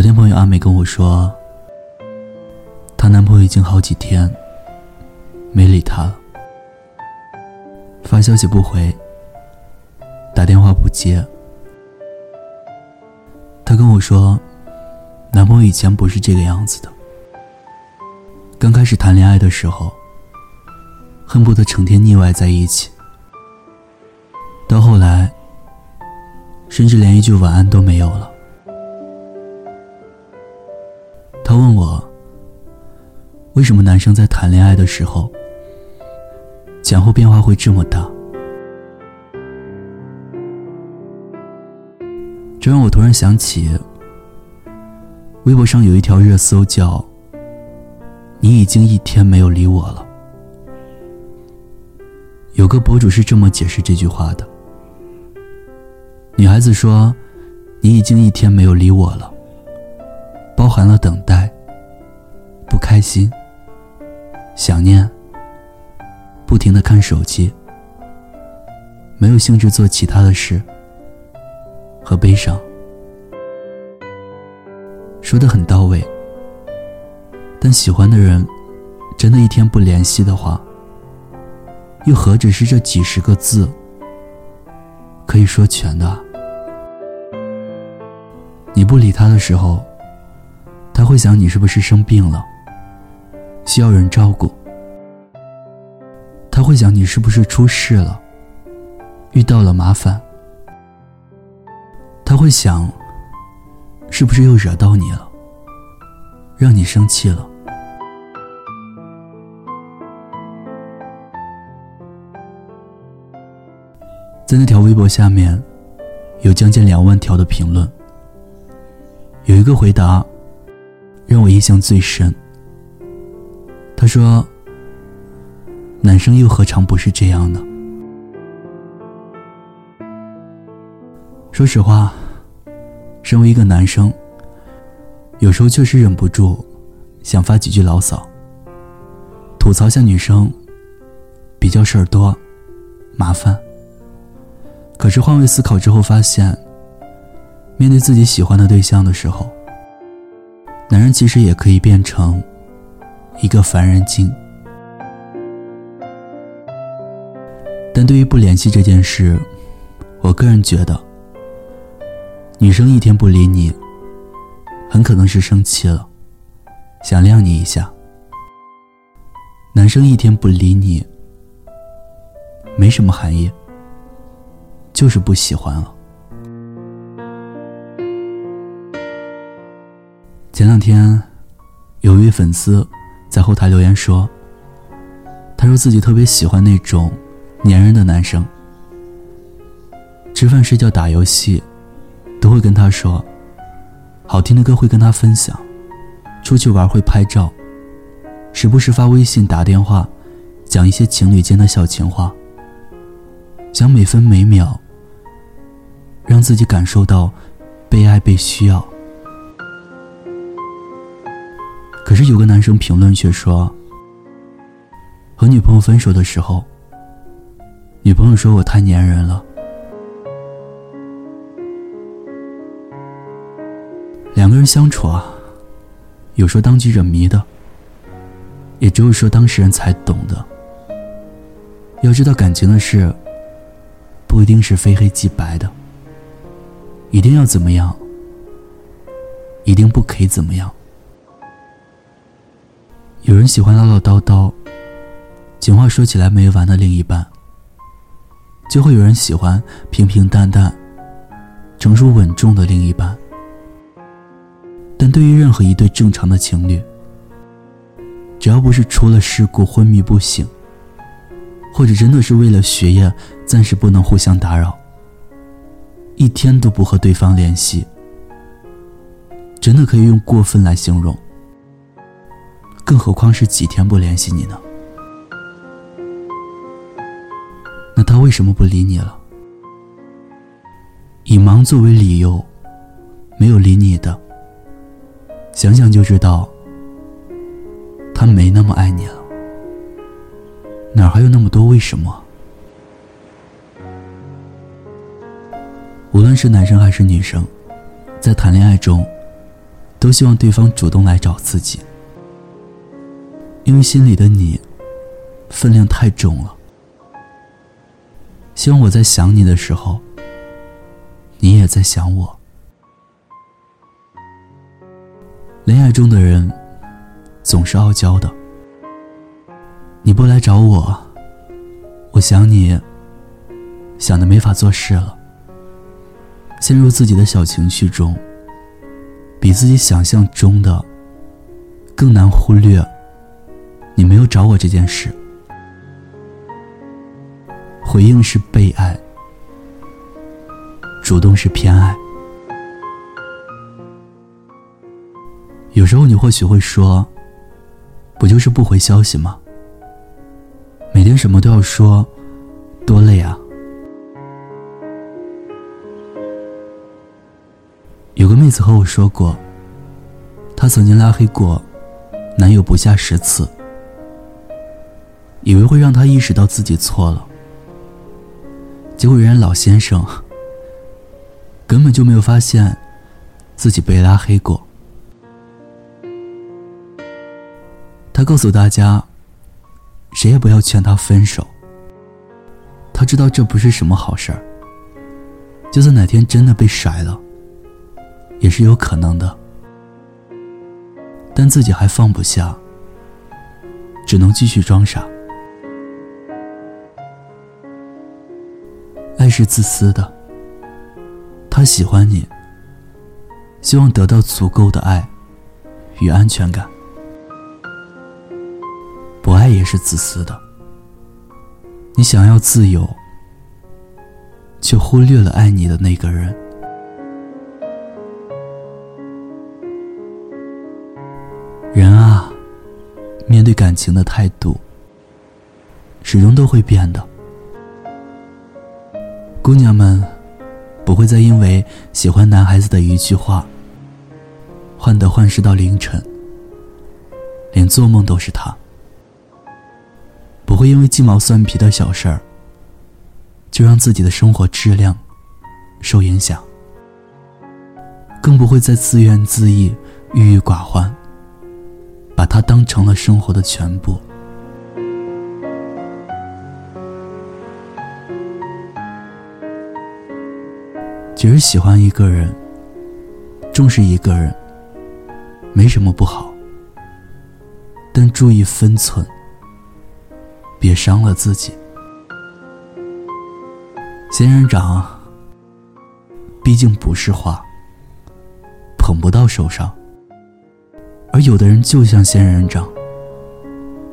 昨天朋友阿美跟我说，她男朋友已经好几天没理她了，发消息不回，打电话不接。她跟我说，男朋友以前不是这个样子的，刚开始谈恋爱的时候，恨不得成天腻歪在一起，到后来，甚至连一句晚安都没有了。他问我：“为什么男生在谈恋爱的时候，前后变化会这么大？”这让我突然想起，微博上有一条热搜叫“你已经一天没有理我了”。有个博主是这么解释这句话的：女孩子说：“你已经一天没有理我了。”包含了等待、不开心、想念、不停的看手机、没有兴致做其他的事和悲伤，说的很到位。但喜欢的人，真的一天不联系的话，又何止是这几十个字可以说全的？你不理他的时候。他会想你是不是生病了，需要人照顾。他会想你是不是出事了，遇到了麻烦。他会想，是不是又惹到你了，让你生气了。在那条微博下面，有将近两万条的评论，有一个回答。让我印象最深。他说：“男生又何尝不是这样呢？”说实话，身为一个男生，有时候确实忍不住想发几句牢骚，吐槽下女生比较事儿多、麻烦。可是换位思考之后，发现面对自己喜欢的对象的时候，男人其实也可以变成一个凡人精，但对于不联系这件事，我个人觉得，女生一天不理你，很可能是生气了，想晾你一下；男生一天不理你，没什么含义，就是不喜欢了。前两天，有一位粉丝在后台留言说：“他说自己特别喜欢那种粘人的男生，吃饭、睡觉、打游戏，都会跟他说好听的歌，会跟他分享，出去玩会拍照，时不时发微信、打电话，讲一些情侣间的小情话，想每分每秒让自己感受到被爱、被需要。”可是有个男生评论却说，和女朋友分手的时候，女朋友说我太粘人了。两个人相处啊，有说当局者迷的，也只有说当事人才懂的。要知道感情的事，不一定是非黑即白的，一定要怎么样，一定不可以怎么样。有人喜欢唠唠叨叨、情话说起来没完的另一半，就会有人喜欢平平淡淡、成熟稳重的另一半。但对于任何一对正常的情侣，只要不是出了事故昏迷不醒，或者真的是为了学业暂时不能互相打扰，一天都不和对方联系，真的可以用过分来形容。更何况是几天不联系你呢？那他为什么不理你了？以忙作为理由，没有理你的，想想就知道，他没那么爱你了。哪还有那么多为什么？无论是男生还是女生，在谈恋爱中，都希望对方主动来找自己，因为心里的你分量太重了。希望我在想你的时候，你也在想我。恋爱中的人总是傲娇的，你不来找我，我想你想的没法做事了，陷入自己的小情绪中，比自己想象中的更难忽略。你没有找我这件事，回应是被爱，主动是偏爱。有时候你或许会说：“不就是不回消息吗？每天什么都要说，多累啊！”有个妹子和我说过，她曾经拉黑过男友不下十次，以为会让他意识到自己错了，结果人家老先生根本就没有发现自己被拉黑过。他告诉大家：“谁也不要劝他分手。他知道这不是什么好事儿。就算哪天真的被甩了，也是有可能的。但自己还放不下，只能继续装傻。爱是自私的，他喜欢你，希望得到足够的爱与安全感。”不爱也是自私的。你想要自由，却忽略了爱你的那个人。人啊，面对感情的态度，始终都会变的。姑娘们，不会再因为喜欢男孩子的一句话，患得患失到凌晨，连做梦都是他。不会因为鸡毛蒜皮的小事儿，就让自己的生活质量受影响，更不会再自怨自艾、郁郁寡欢，把它当成了生活的全部。其实喜欢一个人，重视一个人，没什么不好，但注意分寸。别伤了自己。仙人掌毕竟不是花，捧不到手上。而有的人就像仙人掌，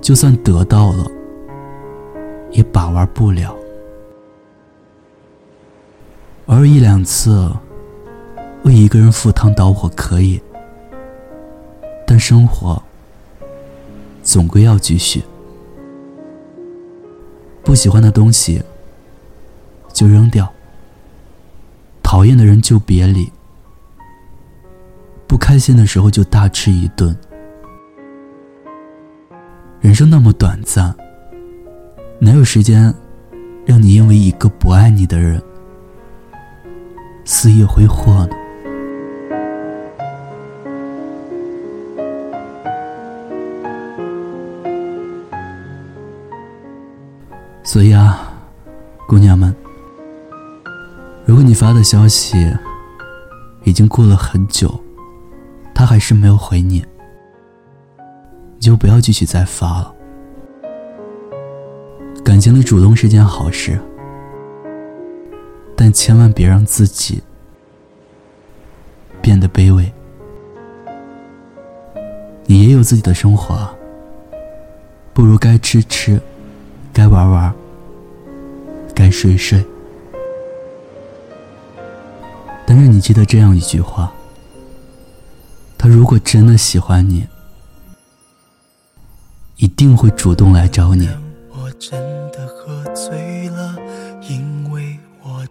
就算得到了，也把玩不了。而一两次为一个人赴汤蹈火可以，但生活总归要继续。不喜欢的东西就扔掉，讨厌的人就别理，不开心的时候就大吃一顿。人生那么短暂，哪有时间让你因为一个不爱你的人肆意挥霍呢？所以啊，姑娘们，如果你发的消息已经过了很久，他还是没有回你，你就不要继续再发了。感情的主动是件好事，但千万别让自己变得卑微。你也有自己的生活，不如该吃吃，该玩玩。该睡睡，但是你记得这样一句话：他如果真的喜欢你，一定会主动来找你。我真的喝醉了，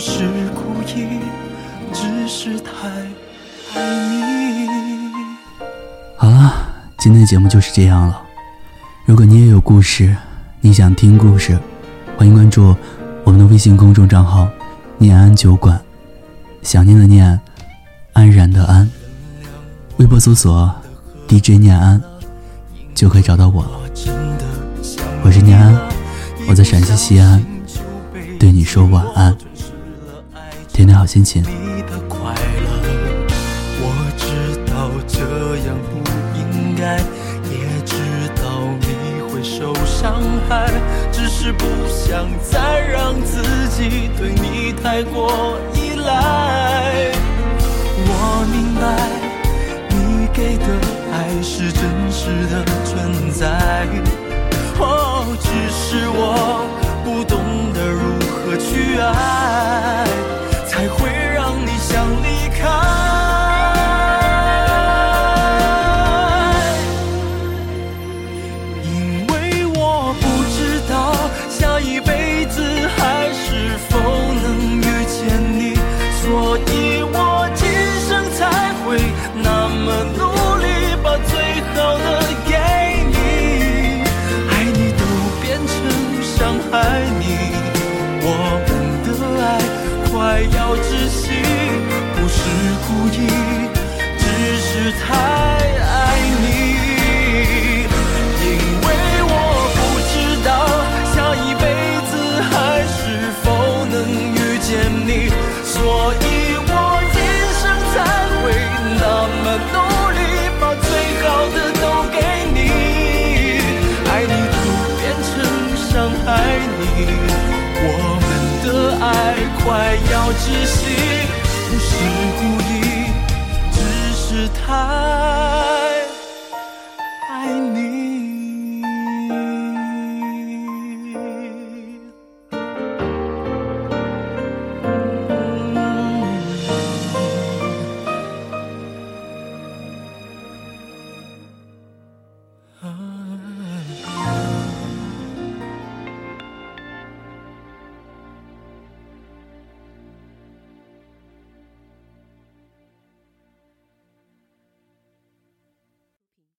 是故意，只是太爱你。好了。今天的节目就是这样了。如果你也有故事，你想听故事，欢迎关注我们的微信公众账号“念安酒馆”，想念的念，安然的安。微博搜索 “DJ 念安”，就可以找到我了。我是念安，我在陕西西安，对你说晚安，天天好心情。你的快乐，我知道这样不应该也知道你会受伤害，只是不想再让自己对你太过依赖。我明白你给的爱是真实的存在，哦，只是我不懂窒息，不是故